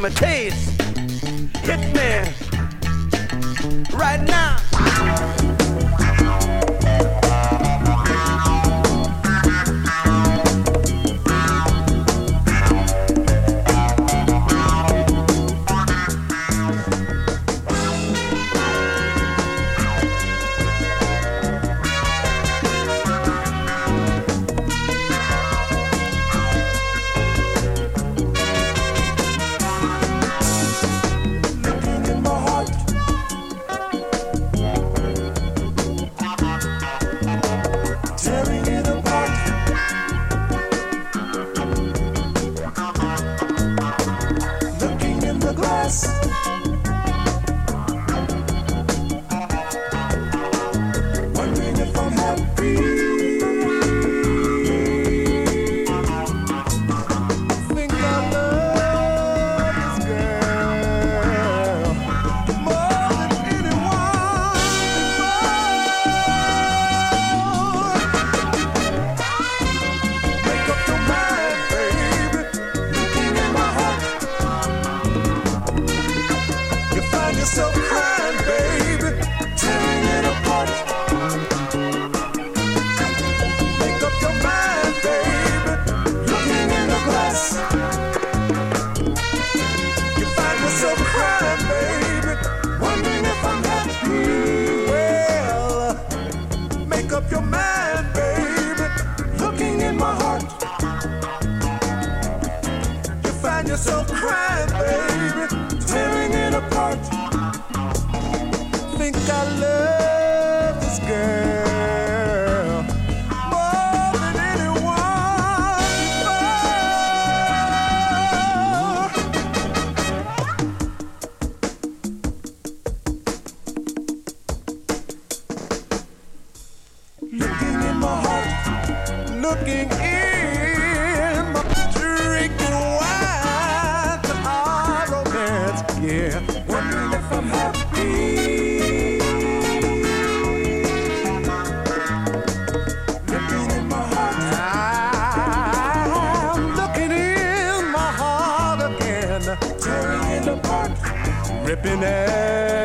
imitation. ripping air.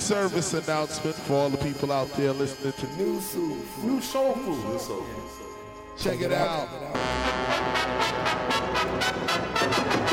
Service announcement for all the people out there listening to New Soul New Soul Food. New Soul Check, Check it, out. Check it out. Et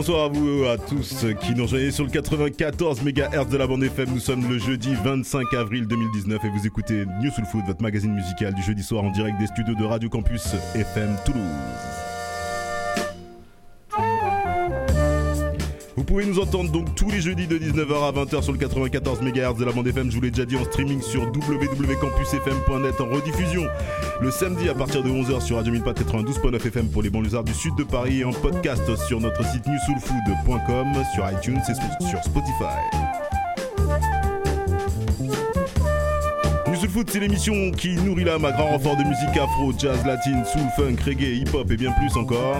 bonsoir à vous à tous qui nous rejoignez sur le 94 MHz de la bande FM. Nous sommes le jeudi 25 avril 2019 et vous écoutez News Soul Food, votre magazine musical du jeudi soir en direct des studios de Radio Campus FM Toulouse. Pouvez nous entendre donc tous les jeudis de 19h à 20h sur le 94 MHz de la bande FM. Je vous l'ai déjà dit en streaming sur www.campusfm.net en rediffusion. Le samedi à partir de 11h sur Radio 1004 92.9 FM pour les banlieusards du sud de Paris et en podcast sur notre site newsoulfood.com, sur iTunes et sur Spotify. Soul Food, c'est l'émission qui nourrit l'âme à grand renfort de musique afro, jazz, latine, soul, funk, reggae, hip-hop et bien plus encore.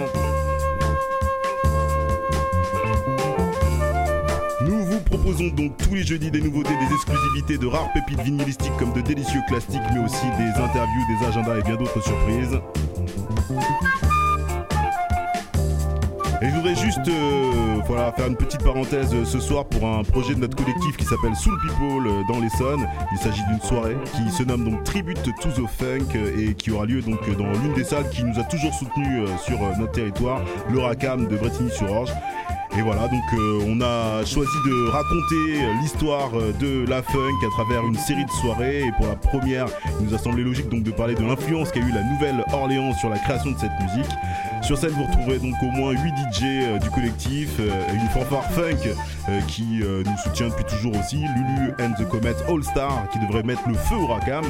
Proposons donc tous les jeudis des nouveautés, des exclusivités, de rares pépites vinylistiques comme de délicieux classiques, mais aussi des interviews, des agendas et bien d'autres surprises. Et je voudrais juste euh, voilà, faire une petite parenthèse euh, ce soir pour un projet de notre collectif qui s'appelle Soul People euh, dans l'Essonne. Il s'agit d'une soirée qui se nomme donc Tribute to the Funk et qui aura lieu donc dans l'une des salles qui nous a toujours soutenus sur notre territoire, le RACAM de Bretigny-sur-Orge. Et voilà, donc euh, on a choisi de raconter l'histoire de la funk à travers une série de soirées. Et pour la première, il nous a semblé logique donc de parler de l'influence qu'a eu la Nouvelle-Orléans sur la création de cette musique. Sur scène, vous retrouverez donc au moins 8 DJ euh, du collectif, euh, une fanfare funk qui nous soutient depuis toujours aussi, Lulu and the Comet All Star qui devrait mettre le feu au racam.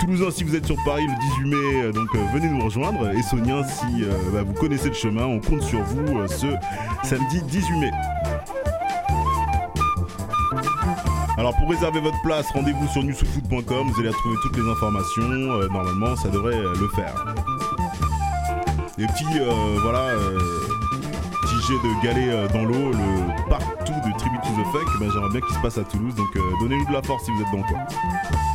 Toulousain, si vous êtes sur Paris le 18 mai, donc venez nous rejoindre. Et Sonien, si bah, vous connaissez le chemin, on compte sur vous ce samedi 18 mai. Alors pour réserver votre place, rendez-vous sur newsfoot.com, vous allez retrouver toutes les informations, euh, normalement ça devrait euh, le faire. Des petits, euh, voilà, petits jets de galets dans l'eau, le partout de Tribute to the Funk, ben, j'aimerais bien qu'il se passe à Toulouse, donc donnez-nous de la force si vous êtes dans le coin.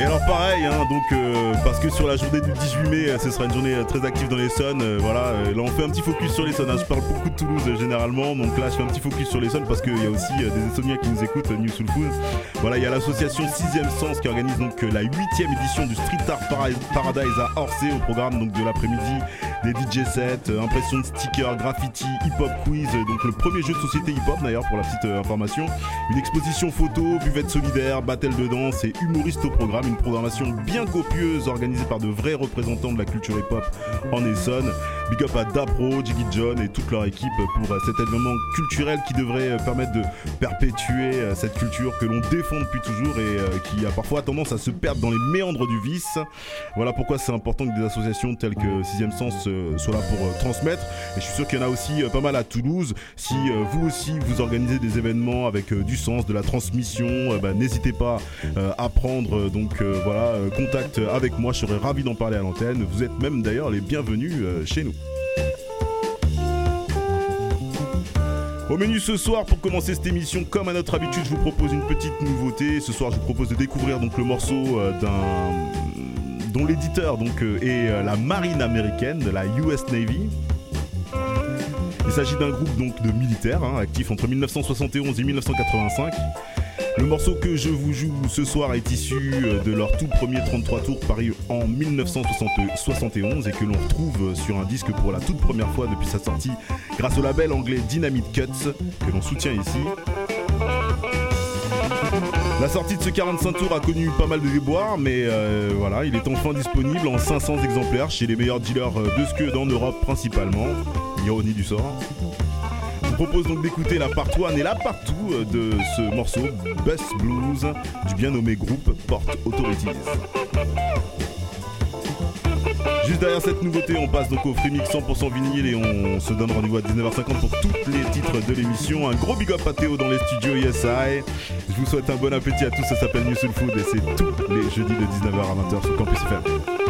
Et alors pareil, hein, donc euh, parce que sur la journée du 18 mai, euh, ce sera une journée euh, très active dans les Sons. voilà, là on fait un petit focus sur les Sons. Hein. je parle beaucoup de Toulouse généralement, donc là je fais un petit focus sur les Sons parce qu'il y a aussi des Estoniens qui nous écoutent, New Soul Food. Voilà, il y a l'association 6ème Sens qui organise donc la 8 édition du Street Art Paradise à Orsay au programme donc de l'après-midi des DJ sets, impression de stickers, graffiti, hip-hop quiz, donc le premier jeu de société hip-hop d'ailleurs pour la petite information, une exposition photo, buvette solidaire, battle de danse et humoriste au programme une programmation bien copieuse organisée par de vrais représentants de la culture hip-hop en Essonne. Big up à Dapro, Jiggy John et toute leur équipe pour euh, cet événement culturel qui devrait euh, permettre de perpétuer euh, cette culture que l'on défend depuis toujours et qui a parfois tendance à se perdre dans les méandres du vice. Voilà pourquoi c'est important que des associations telles que Sixième Sens soient là pour transmettre. Et je suis sûr qu'il y en a aussi pas mal à Toulouse. Si vous aussi vous organisez des événements avec du sens, de la transmission, bah, n'hésitez pas à prendre donc voilà, contact avec moi, je serais ravi d'en parler à l'antenne. Vous êtes même d'ailleurs les bienvenus chez nous. Au menu ce soir, pour commencer cette émission, comme à notre habitude, je vous propose une petite nouveauté. Ce soir, je vous propose de découvrir donc le morceau d'un dont l'éditeur donc est la marine américaine de la US Navy. Il s'agit d'un groupe donc de militaires hein, actifs entre 1971 et 1985 le morceau que je vous joue ce soir est issu euh, de leur tout premier 33 tours paru en 1971 et que l'on retrouve sur un disque pour la toute première fois depuis sa sortie grâce au label anglais Dynamite Cuts que l'on soutient ici. La sortie de ce 45 tours a connu pas mal de déboires, mais euh, voilà, il est enfin disponible en 500 exemplaires chez les meilleurs dealers euh, de Scud en Europe principalement. Ironie du sort propose donc d'écouter la part 1 et la partout euh, de ce morceau Best Blues du bien nommé groupe Port Authorities. Juste derrière cette nouveauté, on passe donc au Freemix 100% vinyle et on se donne rendez-vous à 19h50 pour tous les titres de l'émission. Un gros big up à Théo dans les studios ESI. Je vous souhaite un bon appétit à tous, ça s'appelle New Soul Food et c'est tous les jeudis de 19h à 20h sur Campus FM.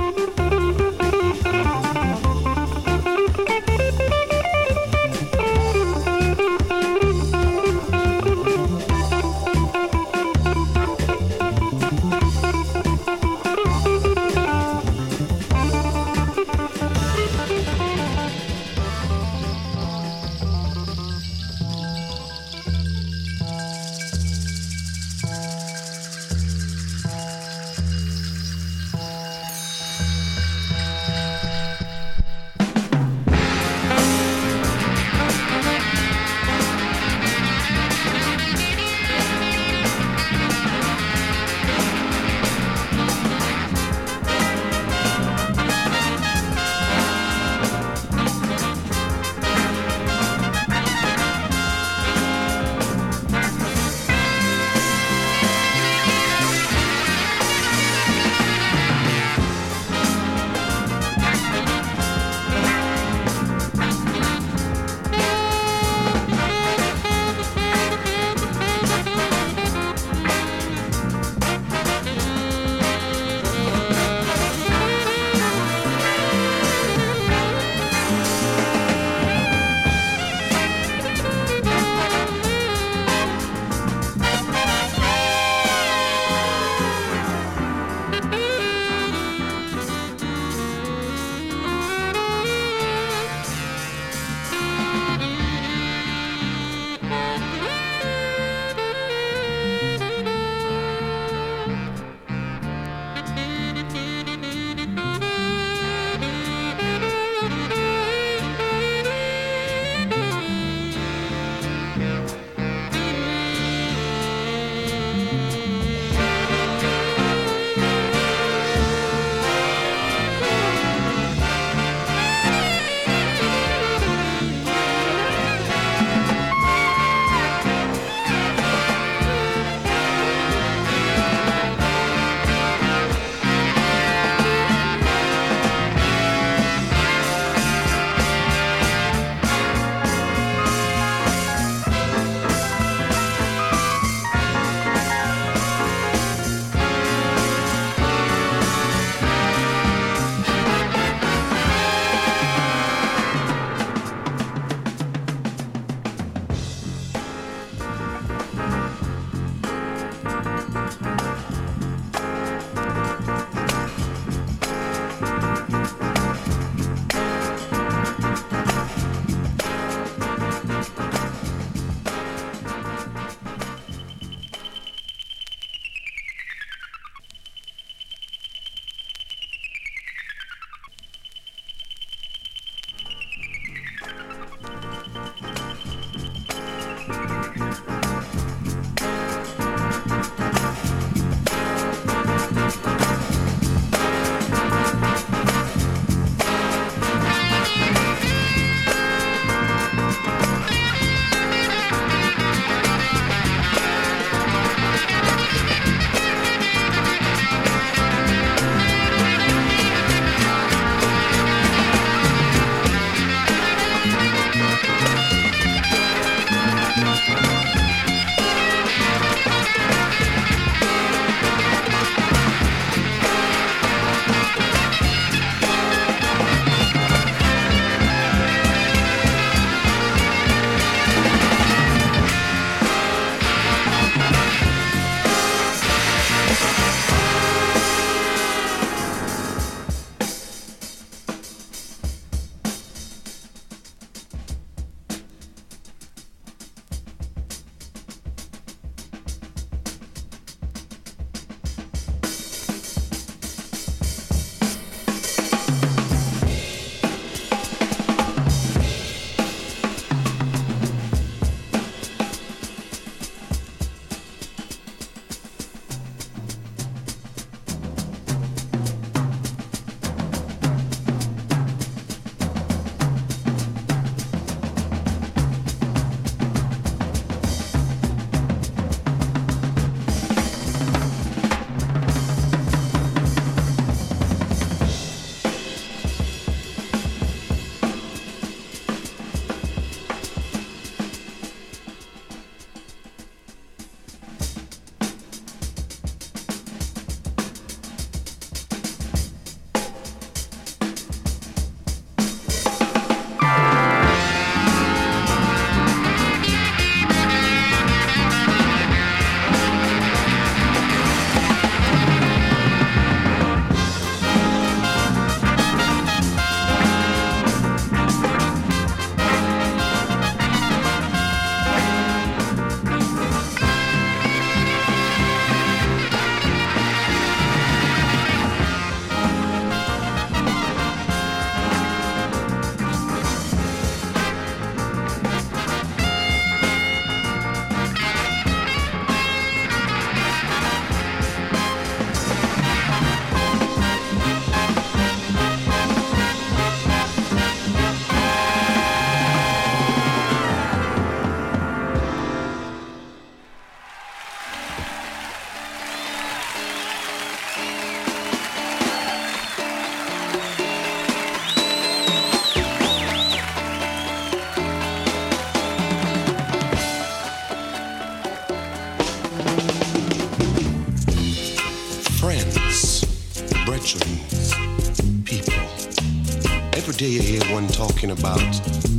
day you hear one talking about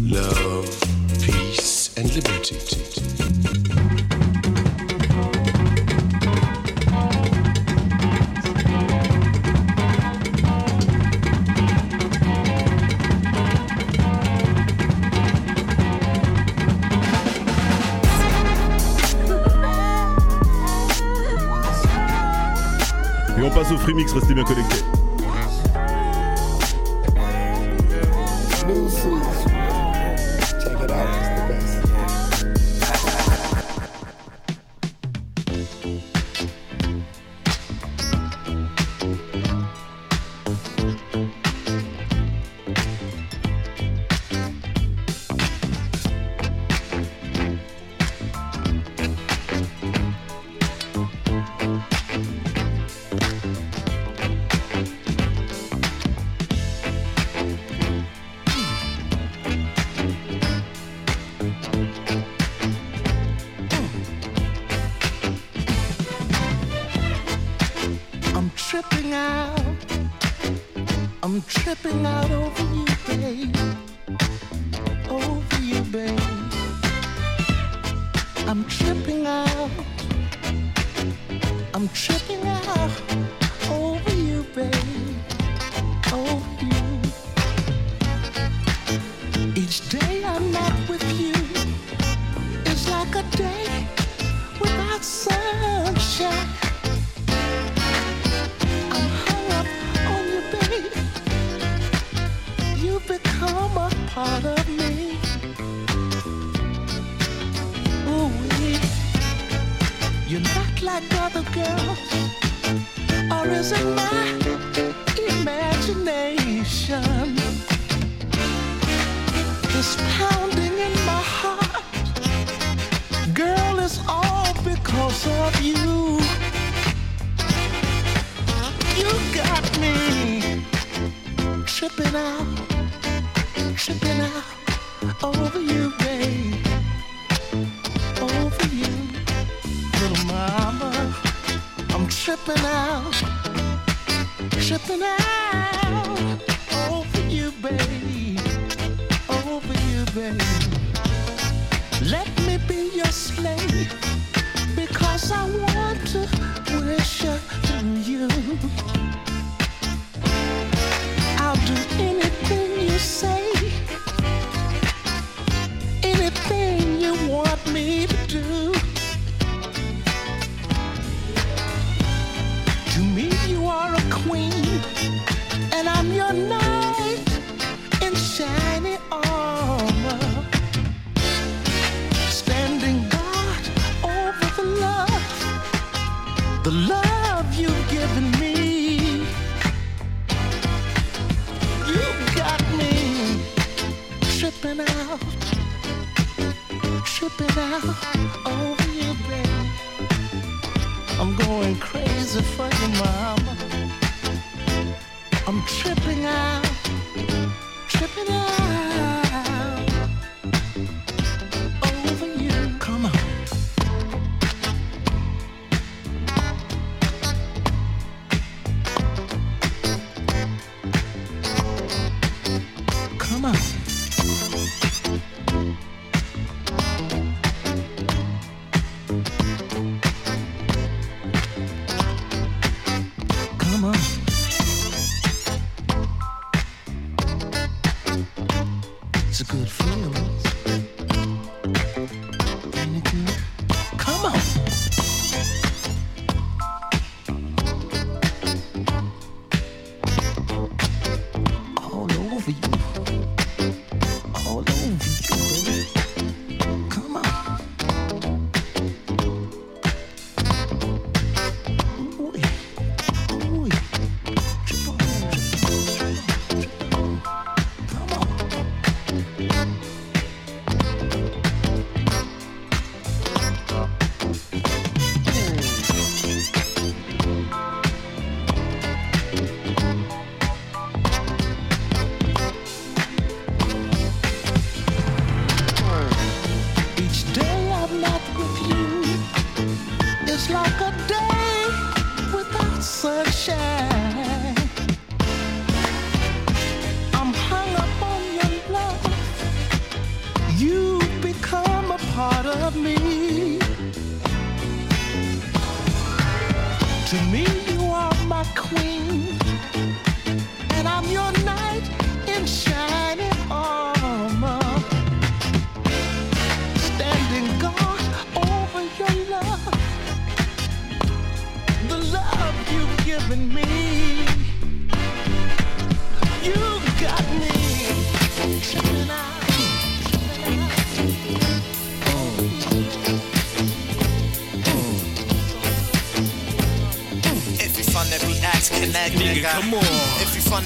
love, peace, and liberty. Et on passe au free mix, restez bien connectés. the love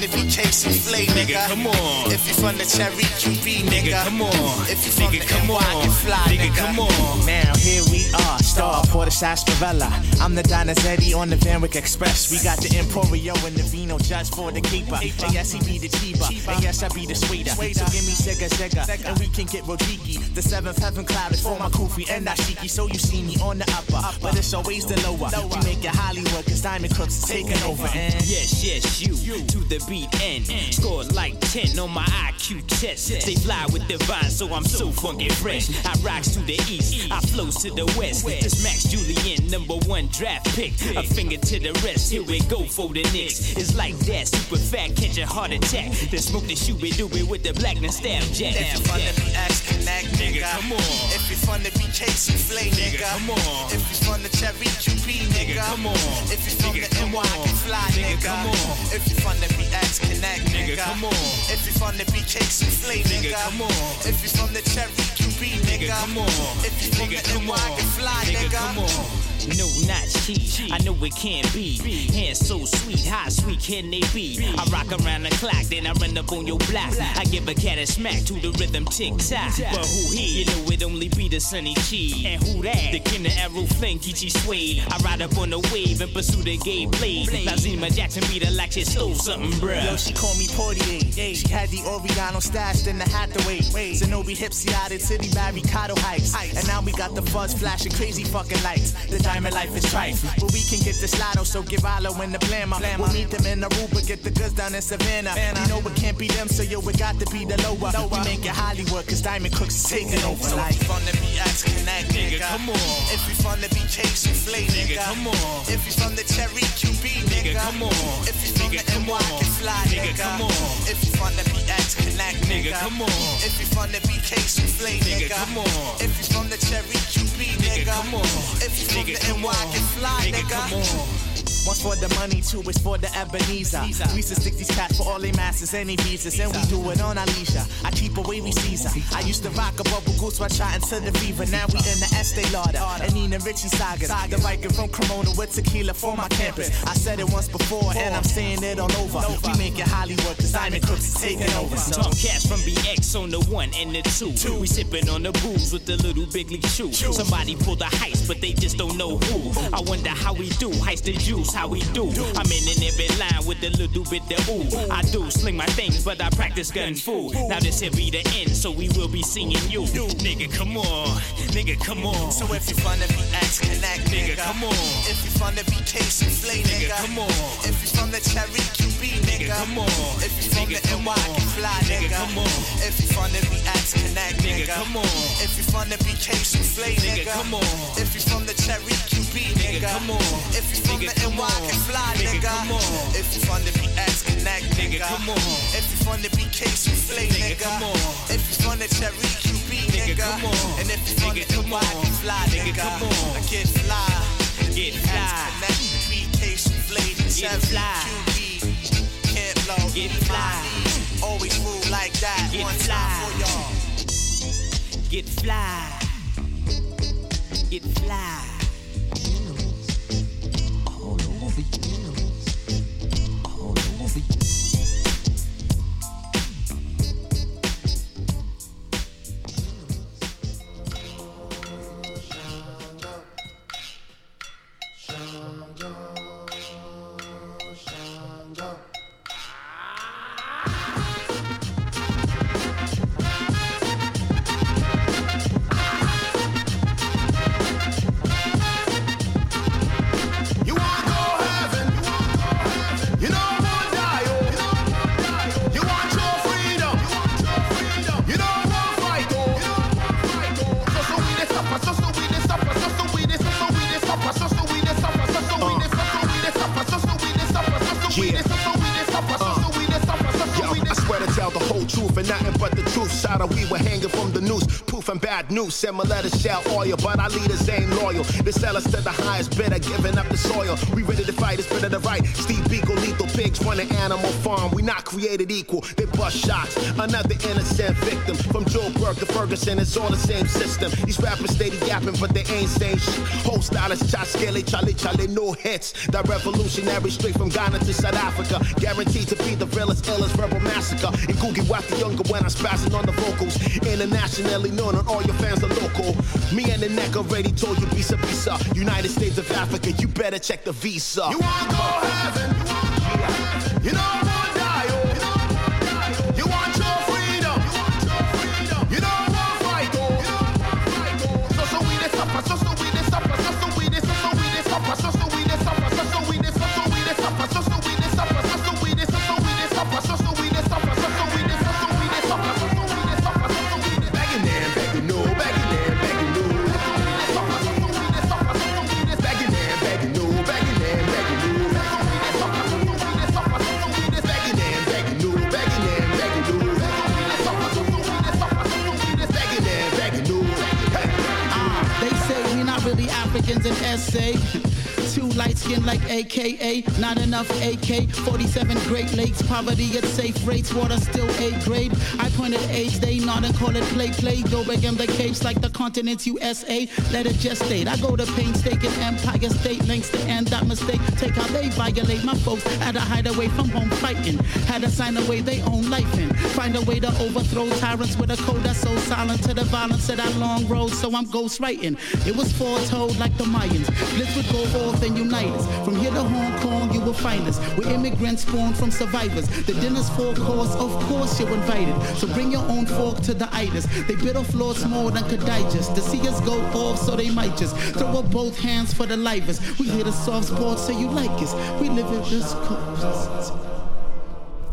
If you from the BK nigga. Come on. If you from the Cherry QB, nigga. Come on. If you from the NY, get fly, nigga. Come on. Now here we are, star for the sarsaparilla. I'm the Donizetti on the Van Wyck Express. We got the Emporio and the Vino just for the keeper. And yes, he be the cheaper. And yes, I be the sweeter. So give me Sega Sega, and we can get Rodiki. The seventh heaven cloud is for my Kufi and Ashiki. So you see me on the upper, but it's always the lower. We make it Hollywood, cause Diamond Crooks is taking over. And Yes, yes, you to the beat end. Score like 10 on my IQ test. They fly with divine, so I'm so funky fresh. I rocks to the east, I flows to the west. This Max Julian, number one draft pick. A finger to the rest, here we go for the Knicks. It's like that, super fat, catch a heart attack. Then smoke the shooby dooby with the black and stab jack. If you from the BX Connect, nigga. Come on. If you from the BK Souffle, nigga. Come on. If you from the Cherry QB, nigga. Come on. If you from Nigga, the come NY, on. get fly, Nigga, nigga. come on. If you from the BX Connect, nigga. come on. If you from the BK Souffle, nigga. come on. If you from the Cherry QB, nigga. come on. If you from Nigga, the come NY, on. get fly, Nigga, nigga. come on. No, not cheat. I know it can't be. Hands so sweet, how sweet can they be? I rock around the clock, then I run up on your block. I give a cat a smack to the rhythm tick tock. But who he? You know it only be the sunny chi. And who that? The king of arrow flank, Ichi Suede. I ride up on the wave and pursue the gay blade. Now Zima Jackson beat her like she stole something, bruh. Yo, she called me Portier. She had the Oriano stashed in the Hathaway. Zenobi Hipsy out of City Barricado Heights. And now we got the fuzz flashing crazy fucking lights. The diamond life is trife. But we can get this lotto, so give Alo in the blammer. We'll meet them in Aruba, get the goods down in Savannah. You know it can't be them, so yo, it got to be the lower. We make it Hollywood, cause Diamond Crooks is taking over. So like, from the BX Connect, nigga. come on. If we from the BK Souffle, nigga. come on. If we from the Cherry QB, nigga. come on. If you from the NY, get fly, Nigga, come on. If you from the BX Connect, nigga. come on. If you from the BK Souffle, nigga. come on. If you from the Cherry QB, nigga. come on. If you from Nigga, the come NY, on. get fly, Nigga, nigga. come on. One's for the money, two is for the Ebenezer. We used to stick these cats for all they masters, any visas, and we do it on our leisure. I keep a wavy Caesar. I used to rock a bubble goose while shot into the fever. Now we in the Estee Lauder and Nina Richie sagas. The Viking from Cremona with tequila for my campus. I said it once before and I'm saying it all over. We make it Hollywood cause Diamond Crooks is taking over. So. Talk cash from BX on the one and the two. two. We sipping on the booze with the little big league shoe. Somebody pull the heist, but they just don't know who. I wonder how we do. Heist the juice, how we do. I'm in in every line with the little bit of ooh. I do sling my things, but I practice gun fu. Now this here be the end, so we will be seeing you. Nigga, come on. Nigga, come on. So if you from the BX Connect, nigga, Nigga, come on. If you from the BK Souffle, nigga, Nigga, come on. If you from the Cherry Nigga, come on. If you from Nigga, the NY, on. get fly, Nigga, come on. If you from the BX Connect, Nigga, nigga, come on. If you from the BK Souffle, nigga, Nigga, come on. If you from the Cherry QB, nigga, come on. If you from the NY, on. get fly, Nigga, come on. If you from the BX Connect, nigga, come on. If you from the BK Souffle, Nigga, nigga, come on. If you from the Cherry QB, Nigga, come on. and if you from the NY, get fly, Nigga, come on. get fly. Get fly. Connect BK Souffle, Get fly. QB. Can't. Get fly. Always move like that. Get One fly. time for y'all. Get fly. Get fly. You wanna go my letters shell oil, but our leaders ain't loyal. They sell us to the highest bidder, giving up the soil. We ready to fight, it's better to right. Steve Biko, lethal pigs run an animal farm. We not created equal, they bust shots. Another innocent victim. From Joe Burke to Ferguson, it's all the same system. These rappers steady yapping, but they ain't saying shit. Whole stylists, cha scale, chale chale, no hits. That revolutionary straight from Ghana to South Africa. Guaranteed to be the realest, illest verbal massacre. And Googie Wack the younger when I'm spazzing on the vocals. Internationally known and all your fans are local. Me and the neck already told you, Bisa Bisa. United States of Africa, you better check the visa. You wanna go heaven? Like AKA, not enough AK. 47 Great Lakes, poverty at safe rates, water still A grade. I pointed age, they nod and call it play play. Go back in the capes like the continents USA. Let it gestate. I go to painstaking Empire State lengths to end that mistake. Take how they violate my folks. Had to hide away from home fighting. Had to sign away their own life in. Find a way to overthrow tyrants with a code that's so silent to the violence of that long road. So I'm ghost writing. It was foretold like the Mayans. Blitz would go forth and unite us. From here to Hong Kong, you will find us. We're immigrants born from survivors. The dinner's four course, of course you're invited. So bring your own fork to the itis. They bit off floors more than could digest. To see us go off, so they might just throw up both hands for the lifers. We hear the soft spot, so you like us. We live in this coast.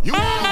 You ah!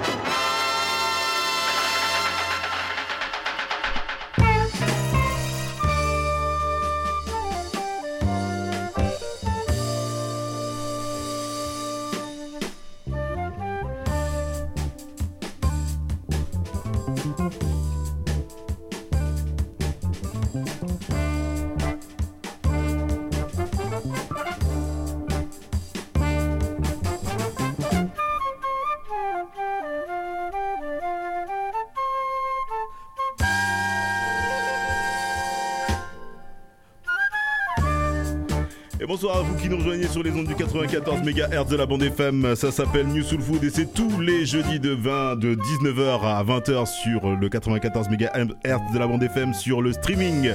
Et bonsoir à vous qui nous rejoignez sur les ondes du 94 MHz de la bande FM. Ça s'appelle New Soul Food et c'est tous les jeudis de 20, de 19h à 20h sur le 94 MHz de la bande FM sur le streaming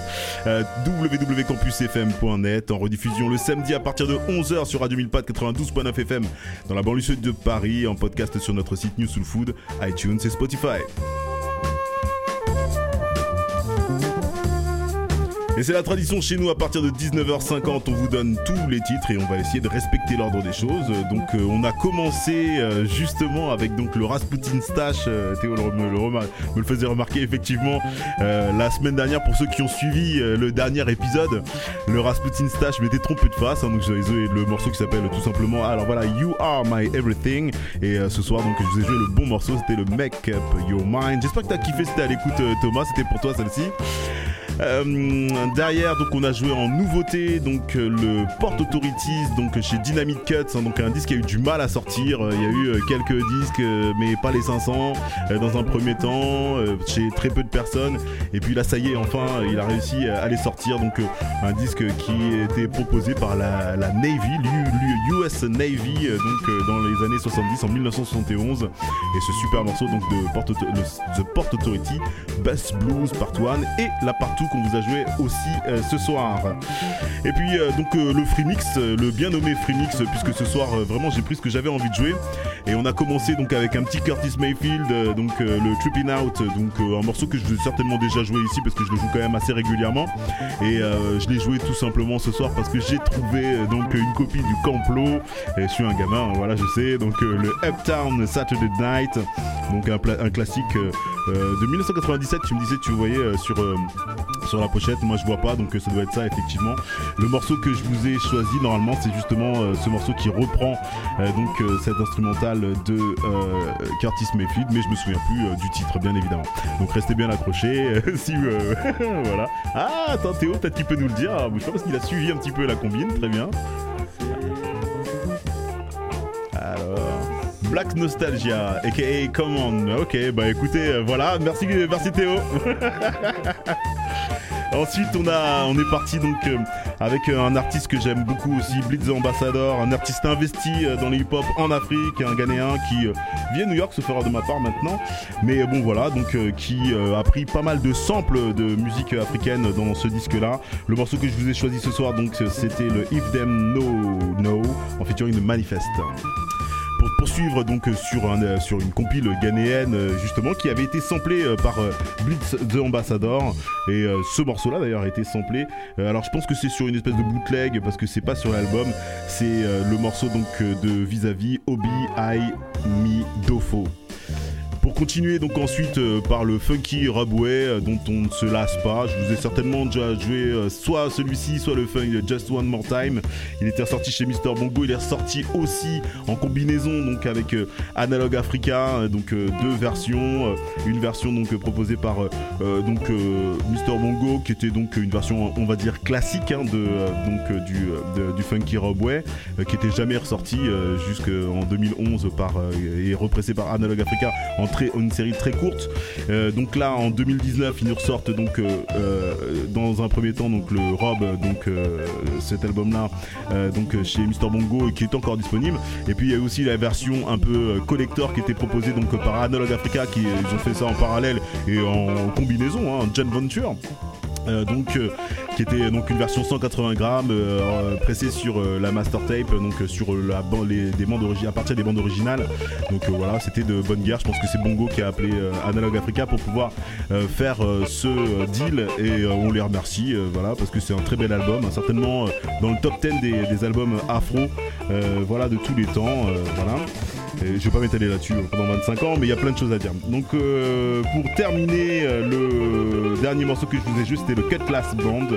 euh, www.campusfm.net en rediffusion le samedi à partir de 11h sur Radio 1000 Pat 92.9 FM dans la banlieue sud de Paris en podcast sur notre site New Soul Food, iTunes et Spotify. Et c'est la tradition chez nous, à partir de 19h50, on vous donne tous les titres et on va essayer de respecter l'ordre des choses. Donc euh, on a commencé euh, justement avec donc le Rasputin Stash, euh, Théo le- me le, me le faisait remarquer effectivement euh, la semaine dernière pour ceux qui ont suivi euh, le dernier épisode. Le Rasputin Stash m'était trompé de face, hein, donc le morceau qui s'appelle tout simplement, alors voilà, You Are My Everything. Et euh, ce soir donc je vous ai joué le bon morceau, c'était le Make Up Your Mind. J'espère que t'as kiffé, c'était à l'écoute Thomas, c'était pour toi celle-ci. Euh, derrière, donc on a joué en nouveauté, donc euh, le Port Authorities, donc chez Dynamite Cuts, hein, donc un disque qui a eu du mal à sortir. Euh, Il y a eu quelques disques, mais pas les 500 euh, dans un premier temps, chez très peu de personnes. Et puis là, ça y est, enfin, il a réussi à les sortir. Donc un disque qui était proposé par la, Navy, l'U- l'U- US Navy, donc dans les années 70, en 1971. Et ce super morceau donc de Port The Port Authority, Bass Blues Part 1 et la qu'on vous a joué aussi euh, ce soir. Et puis euh, donc euh, le free mix, le bien nommé free mix, puisque ce soir vraiment j'ai pris ce que j'avais envie de jouer. Et on a commencé donc avec un petit Curtis Mayfield, donc le Tripping Out, donc un morceau que je vais certainement déjà joué ici parce que je le joue quand même assez régulièrement. Et je l'ai joué tout simplement ce soir parce que j'ai trouvé donc une copie du Camplo. Et je suis un gamin, voilà je sais. Donc le Uptown Saturday Night, donc un, classique de 1997. Tu me disais tu voyais sur sur la pochette. Moi, je vois pas, donc euh, ça doit être ça effectivement. Le morceau que je vous ai choisi normalement, c'est justement euh, ce morceau qui reprend euh, donc euh, cet instrumental de Curtis Mayfield, mais je me souviens plus du titre, bien évidemment. Donc restez bien accrochés. si voilà. Ah, attends Théo, peut-être qu'il peut nous le dire. Ah, Je pense qu'il a suivi un petit peu la combine, très bien. Alors. Black Nostalgia, aka Come On. Ok, bah écoutez, voilà, merci, merci Théo. Ensuite, on a, on est parti donc euh, avec euh, un artiste que j'aime beaucoup aussi, Blitz Ambassador, un artiste investi euh, dans le hip-hop en Afrique, un Ghanéen qui vit à New York, se fera de ma part maintenant, mais bon voilà, donc qui a pris pas mal de samples de musique africaine dans ce disque-là. Le morceau que je vous ai choisi ce soir, donc c'était le If Them No No en featuring de Manifest pour poursuivre donc euh, euh, sur une compile ghanéenne euh, justement qui avait été samplée par Blitz The Ambassador. Et ce morceau là d'ailleurs a été samplé. Alors je pense que c'est sur une espèce de bootleg parce que c'est pas sur l'album. C'est le morceau donc de vis-à-vis Obi I Mi Dofo continuer donc ensuite euh, par le funky Rubway euh, dont on ne se lasse pas. Je vous ai certainement déjà joué euh, soit celui-ci, soit le funk Just One More Time. Il était ressorti chez Mr Bongo. Il est ressorti aussi en combinaison donc avec Analog Africa, donc deux versions. Une version donc proposée par donc Mr Bongo qui était donc une version on va dire classique hein, de donc du, de- du funky qui était jamais ressorti jusqu'en 2011 par et repressé par Analog Africa en très une série très courte. Euh, donc là, en 2019, ils nous ressortent donc euh, euh, dans un premier temps donc le Rob, donc cet album-là, donc chez Mr Bongo, qui est encore disponible. Et puis il y a aussi la version un peu collector qui était proposée donc par Analog Africa, qui ils ont fait ça en parallèle et en combinaison, hein, John Venture. Euh, donc euh, qui était donc une version 180 grammes euh, pressée sur euh, la master tape donc euh, sur euh, la les, des bandes à partir des bandes originales. Donc euh, voilà c'était de bonne guerre. Je pense que c'est Bongo qui a appelé euh, Analog Africa pour pouvoir euh, faire euh, ce euh, deal. Et euh, on les remercie euh, voilà parce que c'est un très bel album hein, certainement euh, dans le top 10 des, des albums afro euh, voilà de tous les temps euh, voilà je vais pas m'étaler là-dessus pendant 25 ans, mais il y a plein de choses à dire. Donc, euh, pour terminer, euh, le dernier morceau que je vous ai joué, c'était le Cut Class Band,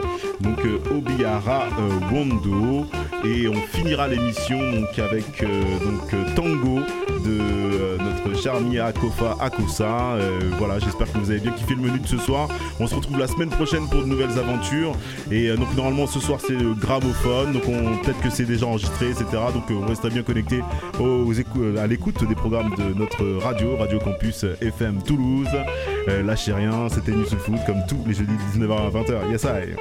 donc euh, Obiara Wondo, et on finira l'émission avec Tango de euh, notre cher Akofa Akosa. Euh, voilà, j'espère que vous avez bien kiffé le menu de ce soir. On se retrouve la semaine prochaine pour de nouvelles aventures. Et euh, donc normalement ce soir c'est le gramophone, donc on peut-être que c'est déjà enregistré, etc. Donc on restera bien connecté à l'écoute des programmes de notre radio, Radio Campus FM Toulouse. Lâchez rien, c'était News Food comme tous les jeudis de 19h à 20h. Yes I.